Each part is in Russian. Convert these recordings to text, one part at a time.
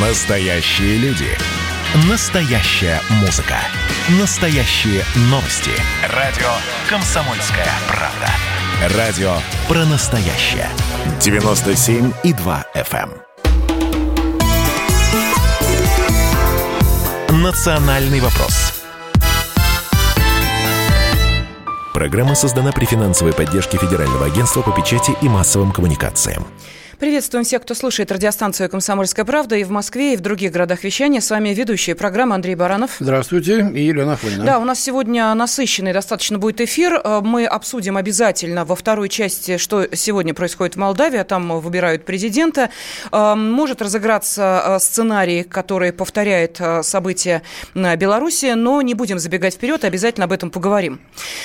Настоящие люди. Настоящая музыка. Настоящие новости. Радио «Комсомольская правда». Радио про настоящее. 97,2 FM. эм. Национальный вопрос. Программа создана при финансовой поддержке Федерального агентства по печати и массовым коммуникациям. Приветствуем всех, кто слушает радиостанцию «Комсомольская правда» и в Москве, и в других городах вещания. С вами ведущая программы Андрей Баранов. Здравствуйте, и Елена Афонина. Да, у нас сегодня насыщенный достаточно будет эфир. Э, мы обсудим обязательно во второй части, что сегодня происходит в Молдавии. Там выбирают президента. Э, может разыграться э, сценарий, который повторяет события Беларуси, но не будем забегать вперед, обязательно об этом поговорим.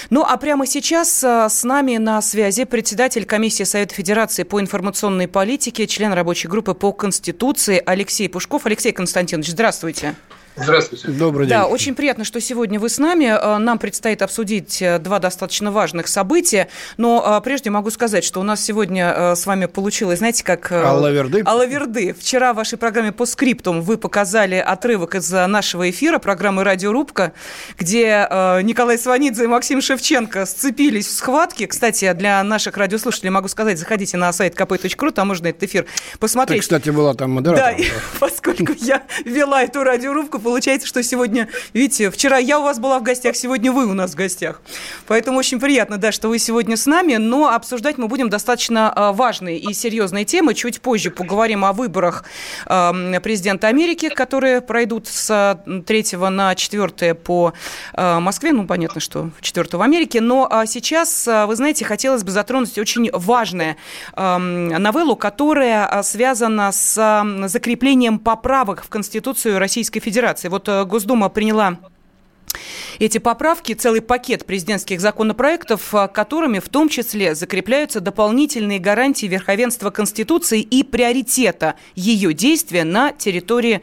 Ну, а прямо сейчас с нами на связи председатель комиссии Совета Федерации по информационной политике политики, член рабочей группы по Конституции Алексей Пушков. Алексей Константинович, здравствуйте. Здравствуйте. Добрый день. Да, очень приятно, что сегодня вы с нами. Э, нам предстоит обсудить э, два достаточно важных события. Но э, прежде могу сказать, что у нас сегодня с вами получилось, знаете, как... Алла Верды. Алла Верды. Вчера в вашей программе по скриптум вы показали отрывок из нашего эфира, программы «Радиорубка», где Николай Сванидзе и Максим Шевченко сцепились в схватке. Кстати, для наших радиослушателей могу сказать, заходите на сайт kp.ru, там можно этот эфир посмотреть. Ты, кстати, была там модератором. Да, поскольку я вела эту радиорубку, получается, что сегодня, видите, вчера я у вас была в гостях, сегодня вы у нас в гостях. Поэтому очень приятно, да, что вы сегодня с нами, но обсуждать мы будем достаточно а, важные и серьезные темы. Чуть позже поговорим о выборах президента Америки, которые пройдут с 3 на 4 по а, Москве. Ну, понятно, что 4 в Америке. Но а, сейчас, вы знаете, хотелось бы затронуть очень важное новеллу, которая связана с закреплением поправок в Конституцию Российской Федерации Федерации. Вот э, Госдума приняла эти поправки, целый пакет президентских законопроектов, а, которыми в том числе закрепляются дополнительные гарантии верховенства Конституции и приоритета ее действия на территории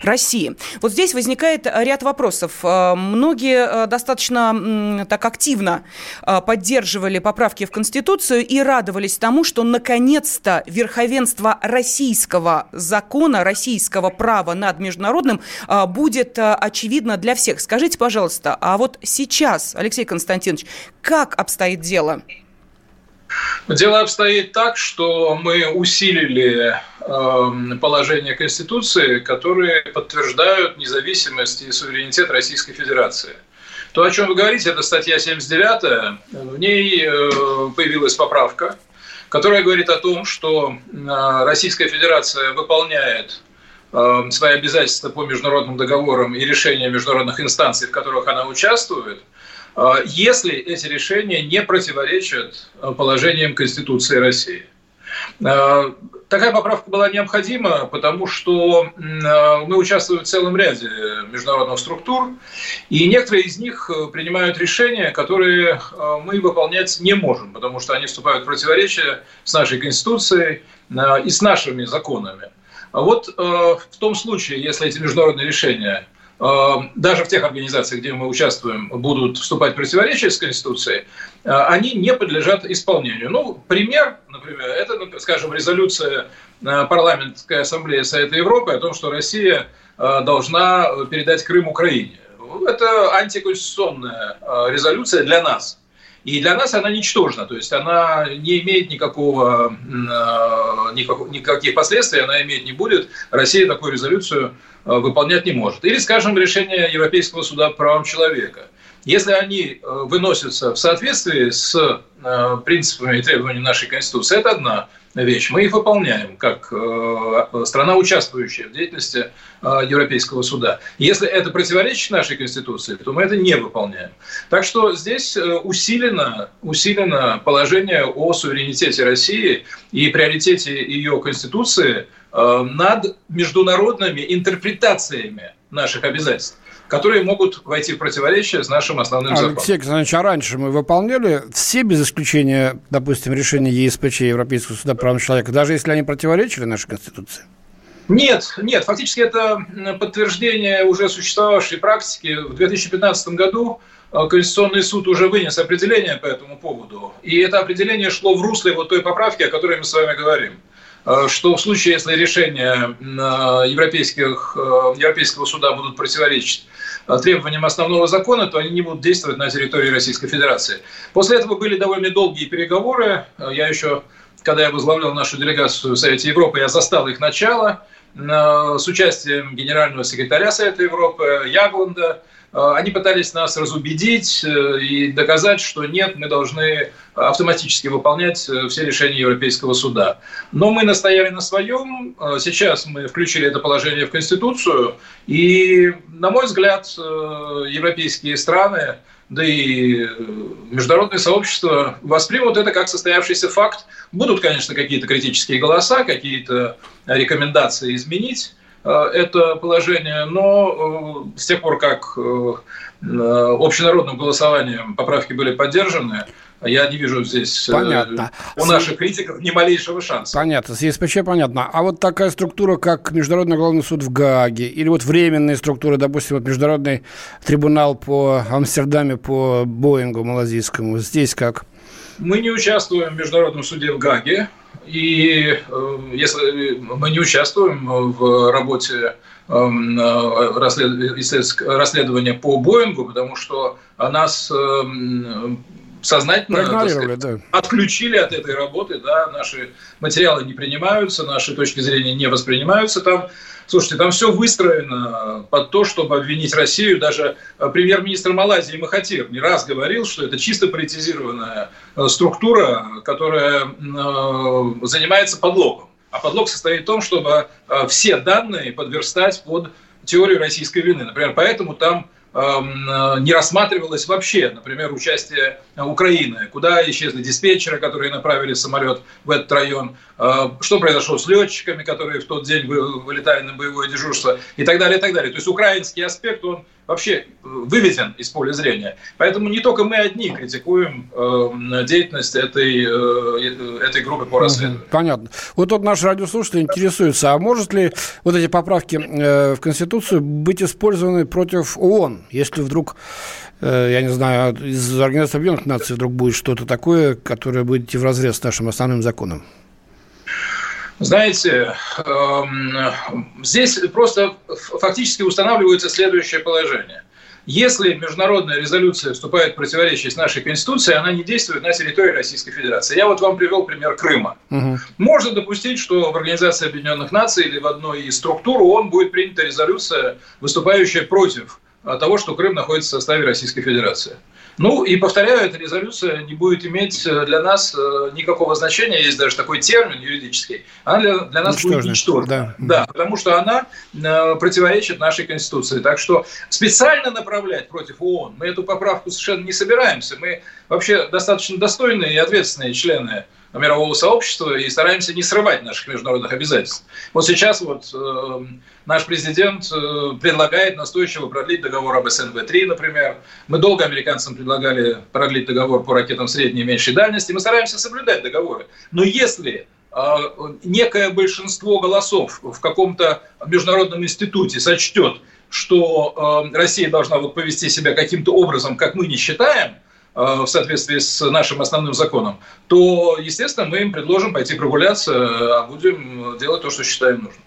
России. Вот здесь возникает ряд вопросов. А, многие а, достаточно так активно поддерживали поправки в Конституцию и радовались тому, что наконец-то верховенство российского закона, российского права над международным будет очевидно для всех. Скажите, пожалуйста, а вот сейчас, Алексей Константинович, как обстоит дело? Дело обстоит так, что мы усилили э, положение Конституции, которые подтверждают независимость и суверенитет Российской Федерации. То, о чем вы говорите, это статья 79, в ней э, появилась поправка, которая говорит о том, что э, Российская Федерация выполняет свои обязательства по международным договорам и решения международных инстанций, в которых она участвует, э, если эти решения не противоречат э, положениям Конституции России. Такая поправка была необходима, потому что мы участвуем в целом ряде международных структур, и некоторые из них принимают решения, которые мы выполнять не можем, потому что они вступают в противоречие с нашей Конституцией и с нашими законами. А вот э, в том случае, если эти международные решения э, даже в тех организациях, где мы участвуем, будут вступать в противоречие с Конституцией, э, они не подлежат исполнению. Ну, пример, например, это, ну, скажем, резолюция парламентской ассамблеи Совета Европы о том, что Россия должна передать Крым Украине. Это антиконституционная резолюция для нас – и для нас она ничтожна, то есть она не имеет никакого, э, никаких последствий, она иметь не будет. Россия такую резолюцию э, выполнять не может. Или, скажем, решение Европейского суда по правам человека. Если они э, выносятся в соответствии с принципами и требованиями нашей Конституции, это одна вещь. Мы их выполняем как э, страна, участвующая в деятельности э, Европейского суда. Если это противоречит нашей Конституции, то мы это не выполняем. Так что здесь э, усилено, усилено положение о суверенитете России и приоритете ее Конституции над международными интерпретациями наших обязательств которые могут войти в противоречие с нашим основным законом. Алексей Александрович, а раньше мы выполняли все, без исключения, допустим, решения ЕСПЧ, Европейского суда прав человека, даже если они противоречили нашей Конституции? Нет, нет, фактически это подтверждение уже существовавшей практики. В 2015 году э, Конституционный суд уже вынес определение по этому поводу, и это определение шло в русле вот той поправки, о которой мы с вами говорим. что в случае, если решения европейских, Европейского суда будут противоречить требованиям основного закона, то они не будут действовать на территории Российской Федерации. После этого были довольно долгие переговоры. Я еще, когда я возглавлял нашу делегацию в Совете Европы, я застал их начало с участием генерального секретаря Совета Европы Ягланда, Э, они пытались нас разубедить э, и доказать, что нет, мы должны автоматически выполнять э, все решения Европейского суда. Но мы настояли на своем. Сейчас мы включили это положение в Конституцию. И, на мой взгляд, европейские страны, да и международное сообщество воспримут это как состоявшийся факт. Будут, конечно, какие-то критические голоса, какие-то рекомендации изменить Э, это положение, но э, с тех пор, как э, общенародным голосованием поправки были поддержаны, я не вижу здесь понятно. у наших критиков ни малейшего шанса. Понятно, с ЕСПЧ понятно. А вот такая структура, как Международный главный суд в Гааге, или вот временные структуры, допустим, вот Международный трибунал по Амстердаме, по Боингу малазийскому, здесь как? Мы не участвуем в Международном суде в Гаге. И э, если мы не участвуем в работе эм, расследования по Боингу, потому что нас эм, сознательно сказать, да. отключили от этой работы, да, наши материалы не принимаются, наши точки зрения не воспринимаются там. Слушайте, там все выстроено под то, чтобы обвинить Россию. Даже э, премьер-министр Малайзии Махатир не раз говорил, что это чисто политизированная э, структура, которая э, занимается подлогом. А подлог состоит в том, чтобы все данные подверстать под теорию российской вины. Например, поэтому там Эм, не рассматривалось вообще, например, участие Украины, куда исчезли диспетчеры, которые направили самолет в этот район, э, что произошло с летчиками, которые в тот день вылетали на боевое дежурство и так далее, и так далее. То есть украинский аспект, он вообще э, выведен из поля зрения. Поэтому не только мы одни критикуем э, деятельность этой, э, этой группы по расследованию. Понятно. Вот тут наш радиослушатель интересуется, а может ли вот эти поправки э, в Конституцию быть использованы против ООН, если вдруг э, я не знаю, из Организации Объединенных Наций вдруг будет что-то такое, которое будет идти в разрез с нашим основным законом? Знаете, эм, здесь просто фактически устанавливается следующее положение. Если международная резолюция вступает в противоречие с нашей Конституцией, она не действует на территории Российской Федерации. Я вот вам привел пример Крыма. Угу. Можно допустить, что в Организации Объединенных Наций или в одной из структур ООН будет принята резолюция, выступающая против того, что Крым находится в составе Российской Федерации. Ну и повторяю, эта резолюция не будет иметь э, для нас э, никакого значения, есть даже такой термин юридический, она для, для нас будет ничтожна. Да. да, потому что она э, противоречит нашей Конституции. Так что специально направлять против ООН мы эту поправку совершенно не собираемся. Мы вообще достаточно достойные и ответственные члены мирового сообщества и стараемся не срывать наших международных обязательств. Вот сейчас вот э, наш президент э, предлагает настойчиво продлить договор об СНВ-3, например. Мы долго американцам предлагали продлить договор по ракетам средней и меньшей дальности. Мы стараемся соблюдать договоры. Но если э, некое большинство голосов в каком-то международном институте сочтет, что э, Россия должна вот повести себя каким-то образом, как мы не считаем, в соответствии с нашим основным законом, то, естественно, мы им предложим пойти прогуляться, а будем делать то, что считаем нужным.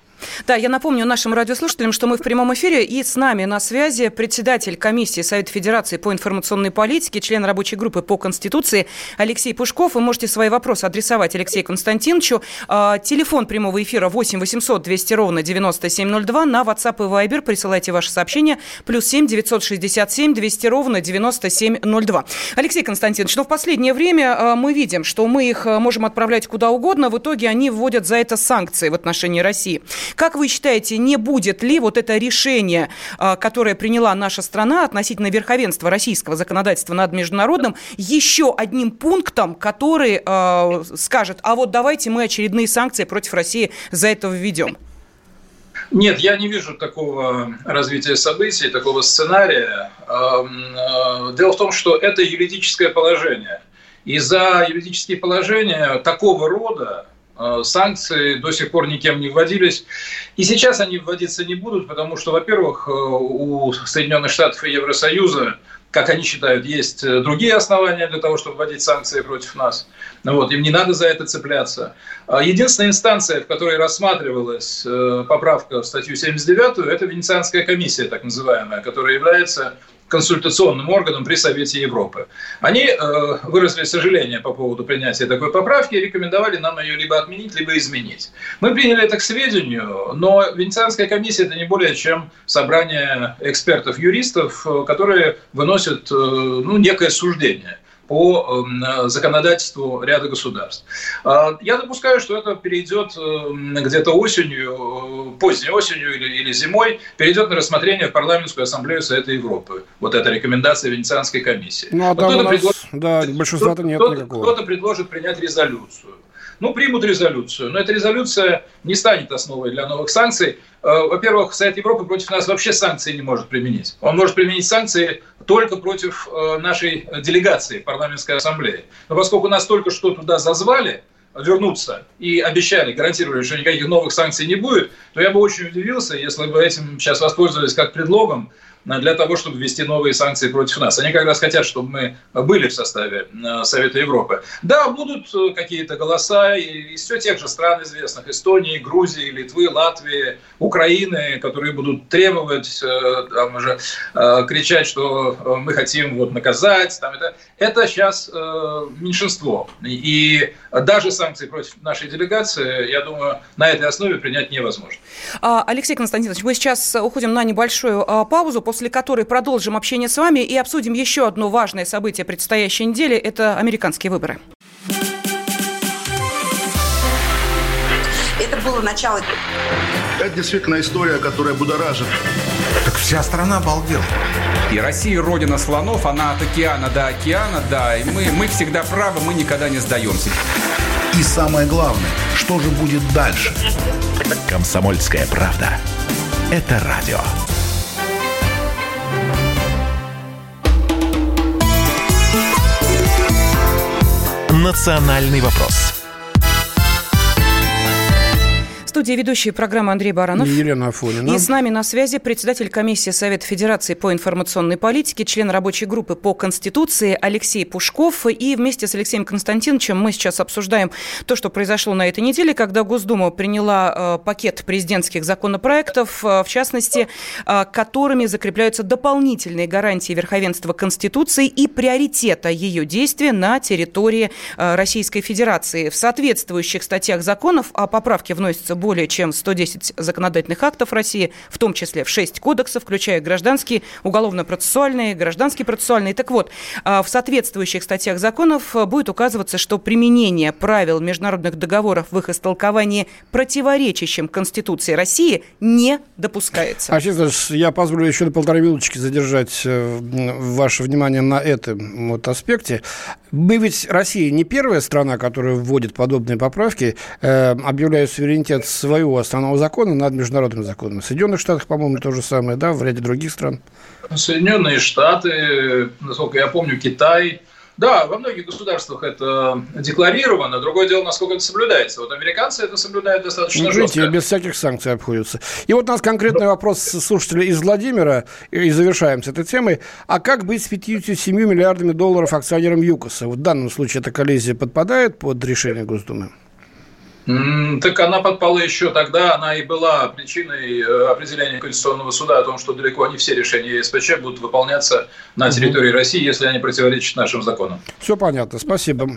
Да, я напомню нашим радиослушателям, что мы в прямом эфире, и с нами на связи председатель комиссии Совета Федерации по информационной политике, член рабочей группы по Конституции Алексей Пушков. Вы можете свои вопросы адресовать Алексею Константиновичу. А, телефон прямого эфира 8 800 200 ровно 9702. На WhatsApp и Viber присылайте ваши сообщения. Плюс 7 967 200 ровно 9702. Алексей Константинович, но в последнее время а, мы видим, что мы их а, можем отправлять куда угодно. В итоге они вводят за это санкции в отношении России. Как вы считаете, не будет ли вот это решение, а, которое приняла наша страна относительно верховенства российского законодательства над международным, еще одним пунктом, который э, скажет, а вот давайте мы очередные санкции против России за это введем? Нет, я не вижу такого развития событий, такого сценария. Дело в том, что это юридическое положение. И за юридические положения такого рода Э, санкции до сих пор никем не вводились. И сейчас они вводиться не будут, потому что, во-первых, э, у Соединенных Штатов и Евросоюза как они считают, есть другие основания для того, чтобы вводить санкции против нас. Вот, им не надо за это цепляться. А единственная инстанция, в которой рассматривалась поправка в статью 79, это Венецианская комиссия, так называемая, которая является консультационным органом при Совете Европы. Они э, выразили сожаление по поводу принятия такой поправки и рекомендовали нам ее либо отменить, либо изменить. Мы приняли это к сведению, но Венецианская комиссия – это не более чем собрание экспертов-юристов, э, которые выносят э, ну, некое суждение по эм, законодательству ряда государств. А, я допускаю, что это перейдет эм, где-то осенью, э, поздней осенью или, или зимой, перейдет на рассмотрение в парламентскую ассамблею Совета Европы. Вот эта рекомендация Венецианской комиссии. Ну, а там у нас, предложит, да, большинства-то нет кто никакого. Кто-то предложит принять резолюцию. Ну, примут резолюцию, но эта резолюция не станет основой для новых санкций. Э, во-первых, Совет Европы против нас вообще санкции не может применить. Он может применить санкции только против э, нашей делегации парламентской ассамблеи. Но поскольку нас только что туда зазвали, вернуться и обещали, гарантировали, что никаких новых санкций не будет, то я бы очень удивился, если бы этим сейчас воспользовались как предлогом для того, чтобы ввести новые санкции против нас. Они как раз хотят, чтобы мы были в составе э, Совета Европы. Да, будут э, какие-то голоса из все тех же стран известных, Эстонии, Грузии, Литвы, Латвии, Украины, которые будут требовать, э, там уже кричать, что мы хотим вот наказать. Там это, это сейчас меньшинство. И даже санкции против нашей делегации, я думаю, на этой основе принять невозможно. А, Алексей Константинович, мы сейчас уходим на небольшую а, паузу, после которой продолжим общение с вами и обсудим еще одно важное событие предстоящей недели – это американские выборы. Это было начало. Это действительно история, которая будоражит. Так вся страна обалдела. И Россия родина слонов, она от океана до океана, да, и мы, мы всегда правы, мы никогда не сдаемся. И самое главное, что же будет дальше? Комсомольская правда. Это радио. «Национальный вопрос» студии ведущие программы Андрей Баранов. И Елена Афонина. И с нами на связи председатель комиссии Совета Федерации по информационной политике, член рабочей группы по Конституции Алексей Пушков. И вместе с Алексеем Константиновичем мы сейчас обсуждаем то, что произошло на этой неделе, когда Госдума приняла э, пакет президентских законопроектов, э, в частности, э, которыми закрепляются дополнительные гарантии верховенства Конституции и приоритета ее действия на территории Российской Федерации. В соответствующих статьях законов, а поправки вносятся более чем 110 законодательных актов России, в том числе в 6 кодексов, включая гражданские, уголовно-процессуальные, гражданские процессуальные. Так вот, а, в соответствующих статьях законов будет указываться, что применение правил международных договоров в их истолковании противоречащим Конституции России не допускается. А сейчас я позволю еще на полторы минуточки задержать э, ваше внимание на этом вот аспекте. Мы ведь Россия не первая страна, которая вводит подобные поправки, э, объявляя суверенитет своего основного закона над международным законом. В Соединенных Штатах, по-моему, то же самое, да, в ряде других стран. Соединенные Штаты, насколько я помню, Китай – да, во многих государствах это декларировано. Другое дело, насколько это соблюдается. Вот американцы это соблюдают достаточно ну, жестко. без всяких санкций обходятся. И вот у нас конкретный вопрос слушателя из Владимира, и завершаем с этой темой. А как быть с 57 миллиардами долларов акционером ЮКОСа? В данном случае эта коллизия подпадает под решение Госдумы? Так она подпала еще тогда, она и была причиной э, определения Конституционного суда о том, что далеко не все решения ЕСПЧ будут выполняться на территории угу. России, если они противоречат нашим законам. Все понятно, спасибо.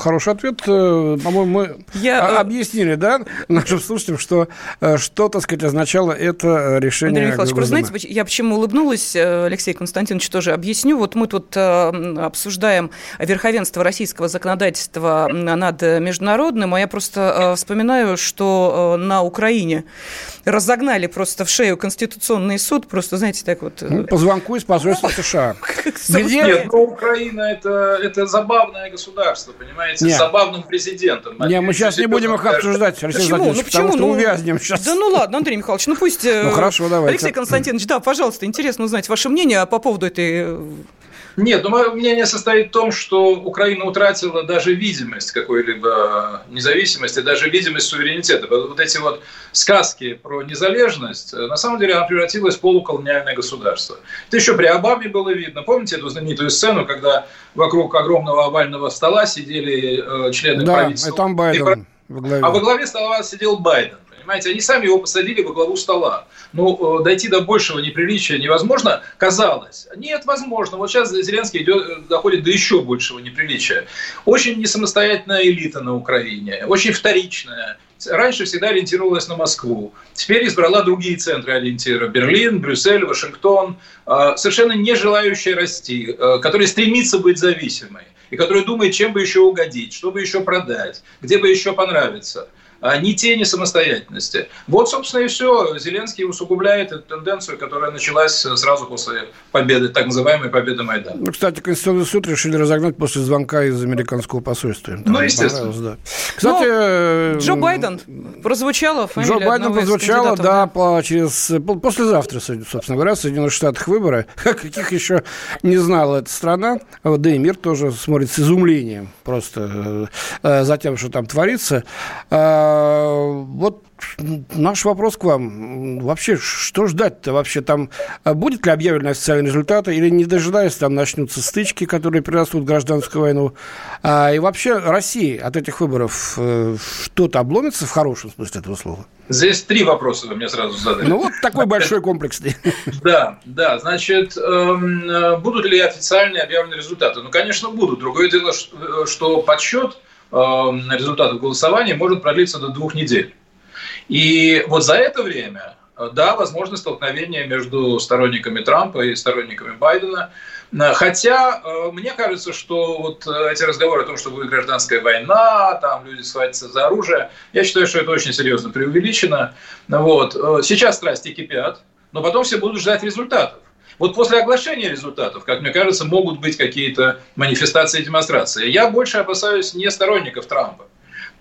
Хороший ответ. Э, по-моему, мы Я... Э, объяснили, да, нашим слушателям, что, что, так сказать, означало это решение Андрей Михайлович, просто знаете, я почему улыбнулась, Алексей Константинович тоже объясню. Вот мы тут обсуждаем верховенство российского законодательства над международным, а я просто Э, вспоминаю, что э, на Украине разогнали просто в шею Конституционный суд, просто, знаете, так вот... Э, ну, по звонку из посольства США. Где? Нет, но Украина это, это забавное государство, понимаете, с забавным президентом. Не, мы сейчас не будем их обсуждать, Алексей почему? Ну, почему? потому что ну, увязнем сейчас. Да ну ладно, Андрей Михайлович, ну пусть... Ну хорошо, давайте. Алексей Константинович, да, пожалуйста, интересно узнать ваше мнение по поводу этой нет, но мое мнение состоит в том, что Украина утратила даже видимость какой-либо независимости, даже видимость суверенитета. Вот эти вот сказки про незалежность, на самом деле она превратилась в полуколониальное государство. Это еще при Обаме было видно. Помните эту знаменитую сцену, когда вокруг огромного овального стола сидели члены да, правительства? Да, и там Байден. Во главе. А во главе стола сидел Байден. Понимаете, они сами его посадили во главу стола. Ну, э, дойти до большего неприличия невозможно, казалось. Нет, возможно. Вот сейчас Зеленский идет, э, доходит до еще большего неприличия. Очень несамостоятельная элита на Украине, очень вторичная. Раньше всегда ориентировалась на Москву. Теперь избрала другие центры ориентира. Берлин, Брюссель, Вашингтон. Э, совершенно не желающие расти, которые стремится быть зависимой и который думает, чем бы еще угодить, что бы еще продать, где бы еще понравиться ни тени самостоятельности. Вот, собственно, и все. Зеленский усугубляет эту тенденцию, которая началась сразу после победы, так называемой победы Майдана. Ну, кстати, Конституционный суд решили разогнать после звонка из американского посольства. Ну, естественно. Да. Кстати, ну, Джо Байден прозвучало. Джо Байден прозвучало, да, по, через, послезавтра, собственно говоря, в Соединенных Штатах выборы. Каких еще не знала эта страна. Да и мир тоже смотрит с изумлением просто э, за тем, что там творится. Вот наш вопрос к вам. Вообще, что ждать-то вообще? Там а, будет ли объявлены официальные результаты или не дожидаясь, там начнутся стычки, которые перерастут в гражданскую войну? А, и вообще России от этих выборов э, что-то обломится в хорошем смысле этого слова? Здесь три вопроса вы мне сразу задали. Ну вот такой большой комплексный. Да, да. Значит, эм, э, будут ли официальные объявлены результаты? Ну, конечно, будут. Другое дело, что подсчет результатов голосования может продлиться до двух недель. И вот за это время, э, да, возможно столкновение между сторонниками Трампа и сторонниками Байдена. Э, хотя э, мне кажется, что вот эти разговоры о том, что будет гражданская война, там люди схватятся за оружие, я считаю, что это очень серьезно преувеличено. Вот. Сейчас страсти кипят, но потом все будут ждать результатов. Вот после оглашения результатов, как мне кажется, могут быть какие-то манифестации и демонстрации. Я больше опасаюсь не сторонников Трампа.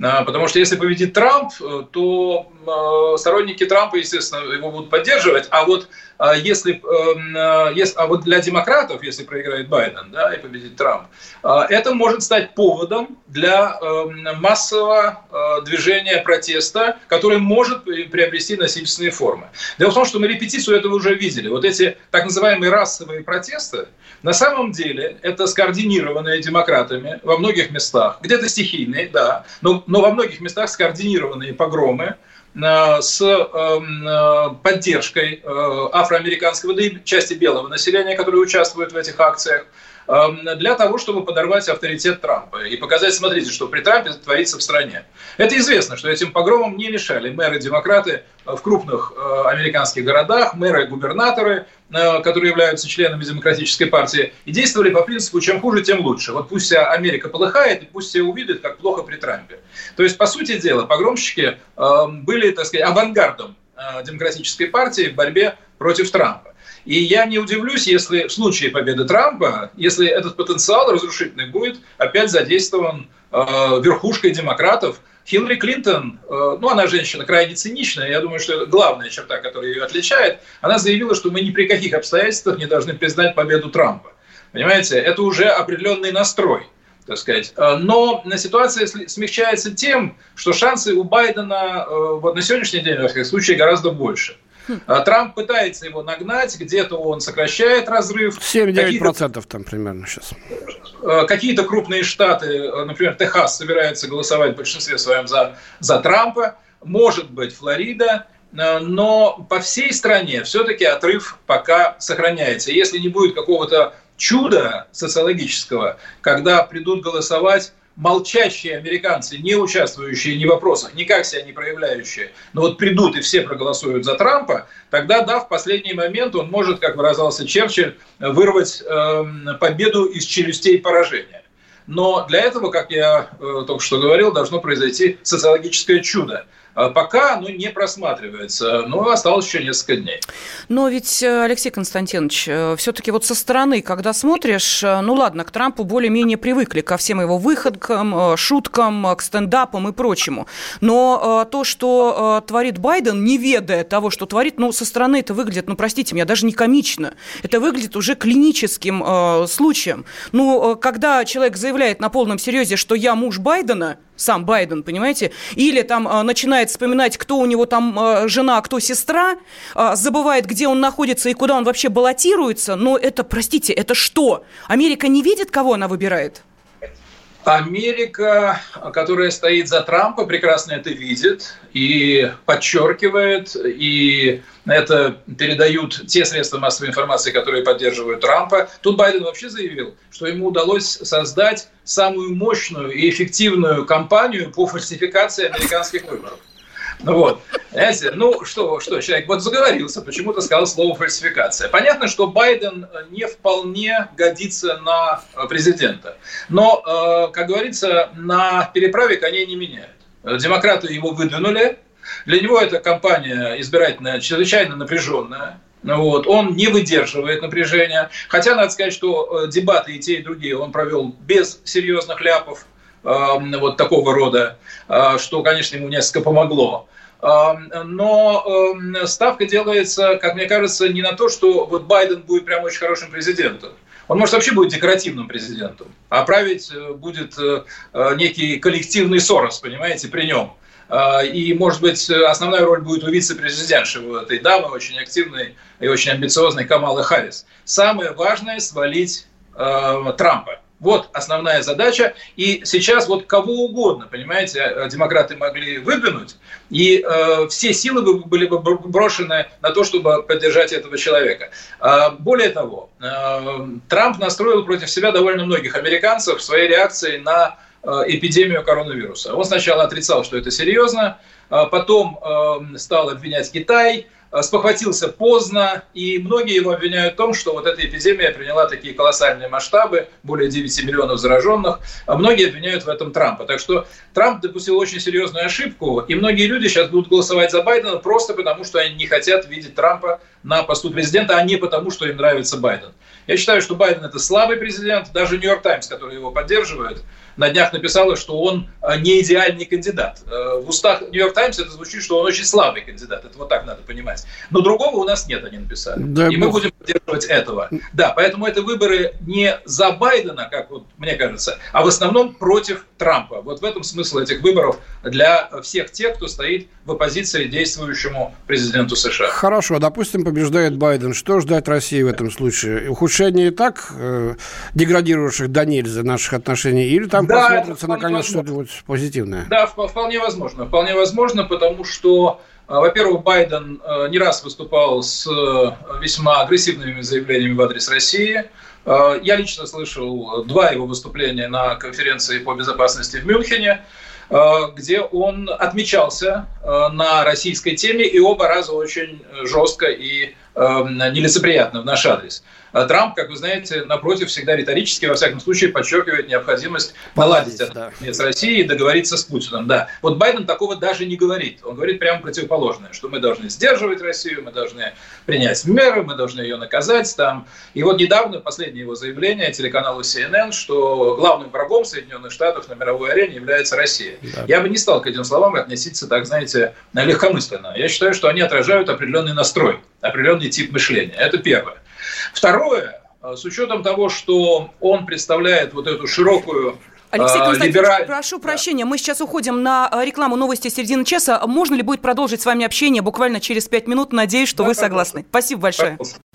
А, потому что если победит Трамп, э, то э, сторонники Трампа, естественно, его будут поддерживать. А вот если, эм, э, если, а вот для демократов, если проиграет Байден да, и победит Трамп, это может стать поводом для эм, массового движения протеста, которое может приобрести насильственные формы. Дело в том, что мы репетицию этого уже видели. Вот эти так называемые расовые протесты, на самом деле это скоординированные демократами во многих местах, где-то стихийные, да, но, но во многих местах скоординированные погромы, э, с эм, э, поддержкой э, афроамериканского, да и части белого населения, которые участвуют в этих акциях, Эм, для того, чтобы подорвать авторитет Трампа и показать, смотрите, что при Трампе творится в стране. Это известно, что этим погромам не мешали мэры-демократы в крупных э, американских городах, мэры-губернаторы, э, которые являются членами демократической партии, и действовали по принципу «чем хуже, тем лучше». Вот пусть вся Америка полыхает, и пусть все увидят, как плохо при Трампе. То есть, по сути дела, погромщики эм, были, так сказать, авангардом э, демократической партии в борьбе против Трампа. И я не удивлюсь, если в случае победы Трампа, если этот потенциал разрушительный будет опять задействован э, верхушкой демократов. Хиллари Клинтон, э, ну она женщина крайне циничная, я думаю, что это главная черта, которая ее отличает, она заявила, что мы ни при каких обстоятельствах не должны признать победу Трампа. Понимаете, это уже определенный настрой так сказать. Э, но ситуация смягчается тем, что шансы у Байдена э, на сегодняшний день, во всяком случае, гораздо больше. А Трамп пытается его нагнать, где-то он сокращает разрыв. 7-9% там примерно сейчас. Э, какие-то крупные штаты, э, например, Техас, собираются голосовать в большинстве своем за, за Трампа. Может быть, Флорида. Э, но по всей стране все-таки отрыв пока сохраняется. Если не будет какого-то чуда социологического, когда придут голосовать молчащие американцы, не участвующие ни в вопросах, никак себя не проявляющие, но вот придут и все проголосуют за Трампа, тогда, да, в последний момент он может, как выражался Черчилль, вырвать э, победу из челюстей поражения. Но для этого, как я э, только что говорил, должно произойти социологическое чудо. А пока оно не просматривается, но осталось еще несколько дней. Но ведь, э, Алексей Константинович, э, все-таки вот со стороны, когда смотришь, э, ну ладно, к Трампу более-менее привыкли, ко всем его выходкам, шуткам, к стендапам и прочему. Но то, что творит Байден, не ведая того, что творит, ну, со стороны это выглядит, ну, простите меня, даже не комично. Это выглядит уже клиническим случаем. Ну, когда человек заявляет на полном серьезе, что я муж Байдена – сам Байден, понимаете? Или там э, начинает вспоминать, кто у него там э, жена, кто сестра, э, забывает, где он находится и куда он вообще баллотируется. Но это, простите, это что? Америка не видит, кого она выбирает? Америка, которая стоит за Трампа, прекрасно это видит и подчеркивает, и это передают те средства массовой информации, которые поддерживают Трампа. Тут Байден вообще заявил, что ему удалось создать самую мощную и эффективную кампанию по фальсификации американских выборов. Ну вот, знаете, ну что, что, человек вот заговорился, почему-то сказал слово фальсификация. Понятно, что Байден не вполне годится на президента. Но, э, как говорится, на переправе коней не меняют. Демократы его выдвинули. Для него эта кампания избирательная чрезвычайно напряженная. Ну вот. Он не выдерживает напряжения. Хотя надо сказать, что э, дебаты и те, и другие он провел без серьезных ляпов вот такого рода, а, что, конечно, ему несколько помогло. Но ставка делается, как мне кажется, не на то, что вот Байден будет прям очень хорошим президентом. Он, может, вообще будет декоративным президентом, а править э, будет э, э, некий коллективный Сорос, понимаете, при нем. И, может быть, основная роль будет у вице-президентши у этой дамы, очень активной и очень амбициозной Камалы Харрис. Самое важное – свалить Трампа. Вот основная задача. И сейчас вот кого угодно, понимаете, э, демократы могли выдвинуть, и э, все силы были бы брошены на то, чтобы поддержать этого человека. Э, более того, э, Трамп настроил против себя довольно многих американцев в своей реакции на э, эпидемию коронавируса. Он сначала отрицал, что это серьезно, а потом э, стал обвинять Китай, спохватился поздно, и многие его обвиняют в том, что вот эта эпидемия приняла такие колоссальные масштабы, более 9 миллионов зараженных, а многие обвиняют в этом Трампа. Так что Трамп допустил очень серьезную ошибку, и многие люди сейчас будут голосовать за Байдена просто потому, что они не хотят видеть Трампа на посту президента, а не потому, что им нравится Байден. Я считаю, что Байден это слабый президент, даже Нью-Йорк Таймс, который его поддерживает, на днях написала, что он э, не идеальный кандидат. Э, в устах Нью-Йорк Таймс это звучит, что он очень слабый кандидат. Это вот так надо понимать. Но другого у нас нет, они написали. Да, и мы будем поддерживать этого. Да, поэтому это выборы не за Байдена, как вот мне кажется, а в основном против Трампа. Вот в этом смысл этих выборов для всех тех, кто стоит в оппозиции действующему президенту США. Хорошо, допустим, побеждает Байден. Что ждать России в этом случае? Ухудшение и так э, деградирующих до нельзя наших отношений или там да, посмотрится наконец что-то позитивное? Да, вполне возможно. Вполне возможно, потому что а, во-первых, Байден э, не раз выступал с э, весьма агрессивными заявлениями в адрес России. Я лично слышал два его выступления на конференции по безопасности в Мюнхене, где он отмечался на российской теме и оба раза очень жестко и нелицеприятно в наш адрес. А Трамп, как вы знаете, напротив, всегда риторически, во всяком случае, подчеркивает необходимость наладить отношения да. с Россией и договориться с Путиным. Да. Вот Байден такого даже не говорит. Он говорит прямо противоположное, что мы должны сдерживать Россию, мы должны принять меры, мы должны ее наказать. Там. И вот недавно, последнее его заявление телеканалу CNN, что главным врагом Соединенных Штатов на мировой арене является Россия. Да. Я бы не стал к этим словам относиться так, знаете, легкомысленно. Я считаю, что они отражают определенный настрой, определенный тип мышления. Это первое. Второе, э, с учетом того, что он представляет вот эту широкую Алексей э, Константинович, либераль... прошу прощения, мы сейчас уходим на э, рекламу новости середины часа. Можно ли будет продолжить с вами общение буквально через пять минут? Надеюсь, что да, вы согласны. Спасибо большое.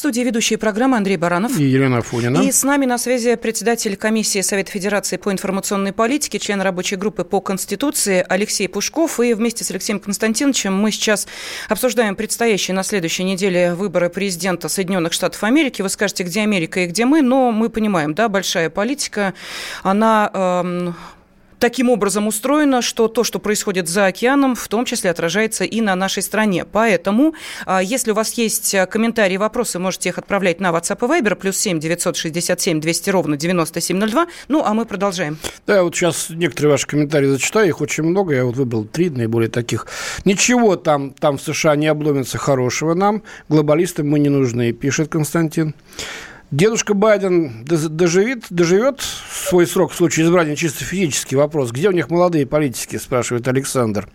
студии ведущие программы Андрей Баранов. И Елена Афонина. И с нами на связи председатель комиссии Совета Федерации по информационной политике, член рабочей группы по Конституции Алексей Пушков. И вместе с Алексеем Константиновичем мы сейчас обсуждаем предстоящие на следующей неделе выборы президента Соединенных Штатов Америки. Вы скажете, где Америка и где мы, но мы понимаем, да, большая политика, она эм, таким образом устроено, что то, что происходит за океаном, в том числе отражается и на нашей стране. Поэтому, а, если у вас есть а, комментарии, вопросы, можете их отправлять на WhatsApp и Viber, плюс 7 967 200 ровно 9702. Ну, а мы продолжаем. Да, вот сейчас некоторые ваши комментарии зачитаю, их очень много, я вот выбрал три наиболее таких. Ничего там, там в США не обломится хорошего нам, глобалисты мы не нужны, пишет Константин. Дедушка Байден доживет, доживет свой срок в случае избрания чисто физический вопрос. Где у них молодые политики, спрашивает Александр.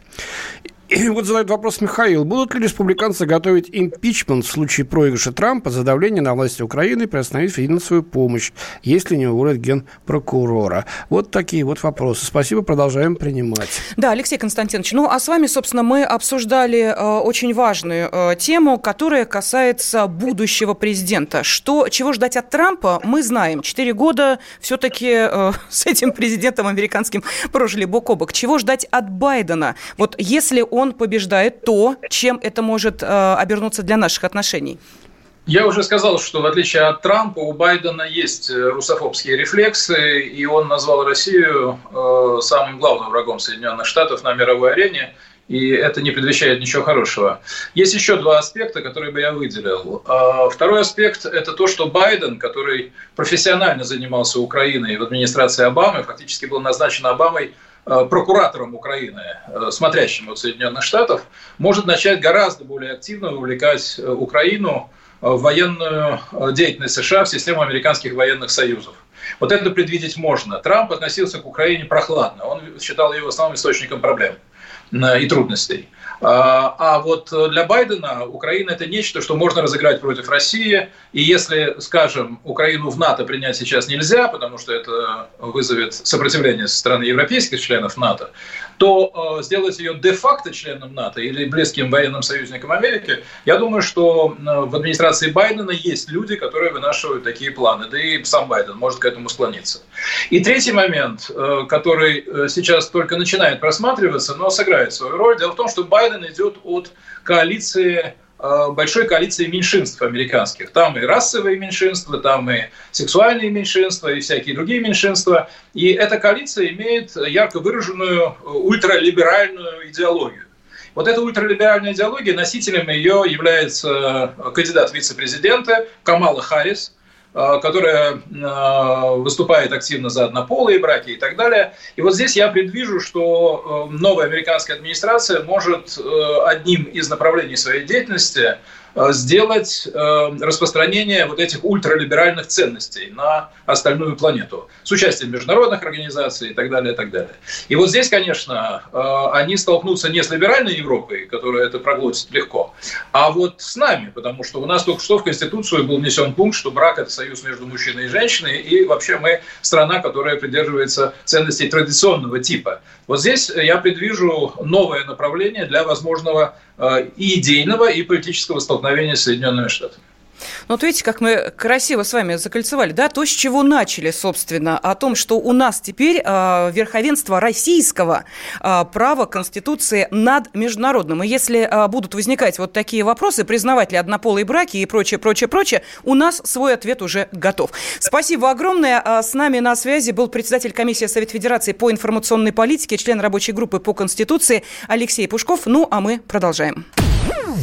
И вот задает вопрос Михаил. Будут ли республиканцы готовить импичмент в случае проигрыша Трампа за давление на власти Украины, приостановить финансовую помощь, если не уволят генпрокурора? Вот такие вот вопросы. Спасибо, продолжаем принимать. Да, Алексей Константинович, ну а с вами, собственно, мы обсуждали э, очень важную э, тему, которая касается будущего президента. Что, чего ждать от Трампа, мы знаем. Четыре года все-таки э, с этим президентом американским прожили бок о бок. Чего ждать от Байдена? Вот если он побеждает, то чем это может э, обернуться для наших отношений? Я уже сказал, что в отличие от Трампа у Байдена есть э, русофобские рефлексы, и он назвал Россию э, самым главным врагом Соединенных Штатов на мировой арене, и это не предвещает ничего хорошего. Есть еще два аспекта, которые бы я выделил. А, второй аспект – это то, что Байден, который профессионально занимался Украиной в администрации Обамы, фактически был назначен Обамой прокуратором Украины, э, смотрящим от Соединенных Штатов, может начать гораздо более активно увлекать э, Украину в военную деятельность США в систему американских военных союзов. Вот это предвидеть можно. Трамп относился к Украине прохладно. Он считал ее основным источником проблем и трудностей. А, а вот для Байдена Украина это нечто, что можно разыграть против России. И если, скажем, Украину в НАТО принять сейчас нельзя, потому что это вызовет сопротивление со стороны европейских членов НАТО, то э, сделать ее де-факто членом НАТО или близким военным союзником Америки, я думаю, что э, в администрации Байдена есть люди, которые вынашивают такие планы. Да и сам Байден может к этому склониться. И третий момент, э, который сейчас только начинает просматриваться, но сыграет свою роль. Дело в том, что Байден идет от коалиции Э, большой коалиции меньшинств американских. Там и расовые меньшинства, там и сексуальные меньшинства, и всякие другие меньшинства. И эта коалиция имеет ярко выраженную ультралиберальную идеологию. Вот эта ультралиберальная идеология, носителем ее является кандидат вице-президента Камала Харрис – Э, которая э, выступает активно за однополые браки и так далее. И вот здесь я предвижу, что э, новая американская администрация может одним из направлений своей деятельности Э, сделать э, распространение вот этих ультралиберальных ценностей на остальную планету с участием международных организаций и так далее, и так далее. И вот здесь, конечно, э, они столкнутся не с либеральной Европой, которая это проглотит легко, а вот с нами, потому что у нас только что в Конституцию был внесен пункт, что брак – это союз между мужчиной и женщиной, и вообще мы страна, которая придерживается ценностей традиционного типа. Вот здесь я предвижу новое направление для возможного и идейного, и политического столкновения столкновения с Соединенными Штатами. Ну, вот видите, как мы красиво с вами закольцевали, да, то, с чего начали, собственно, о том, что у нас теперь э, верховенство российского э, права Конституции над международным. И если э, будут возникать вот такие вопросы, признавать ли однополые браки и прочее, прочее, прочее, у нас свой ответ уже готов. Спасибо огромное. С нами на связи был председатель комиссии Совет Федерации по информационной политике, член рабочей группы по Конституции Алексей Пушков. Ну, а мы продолжаем.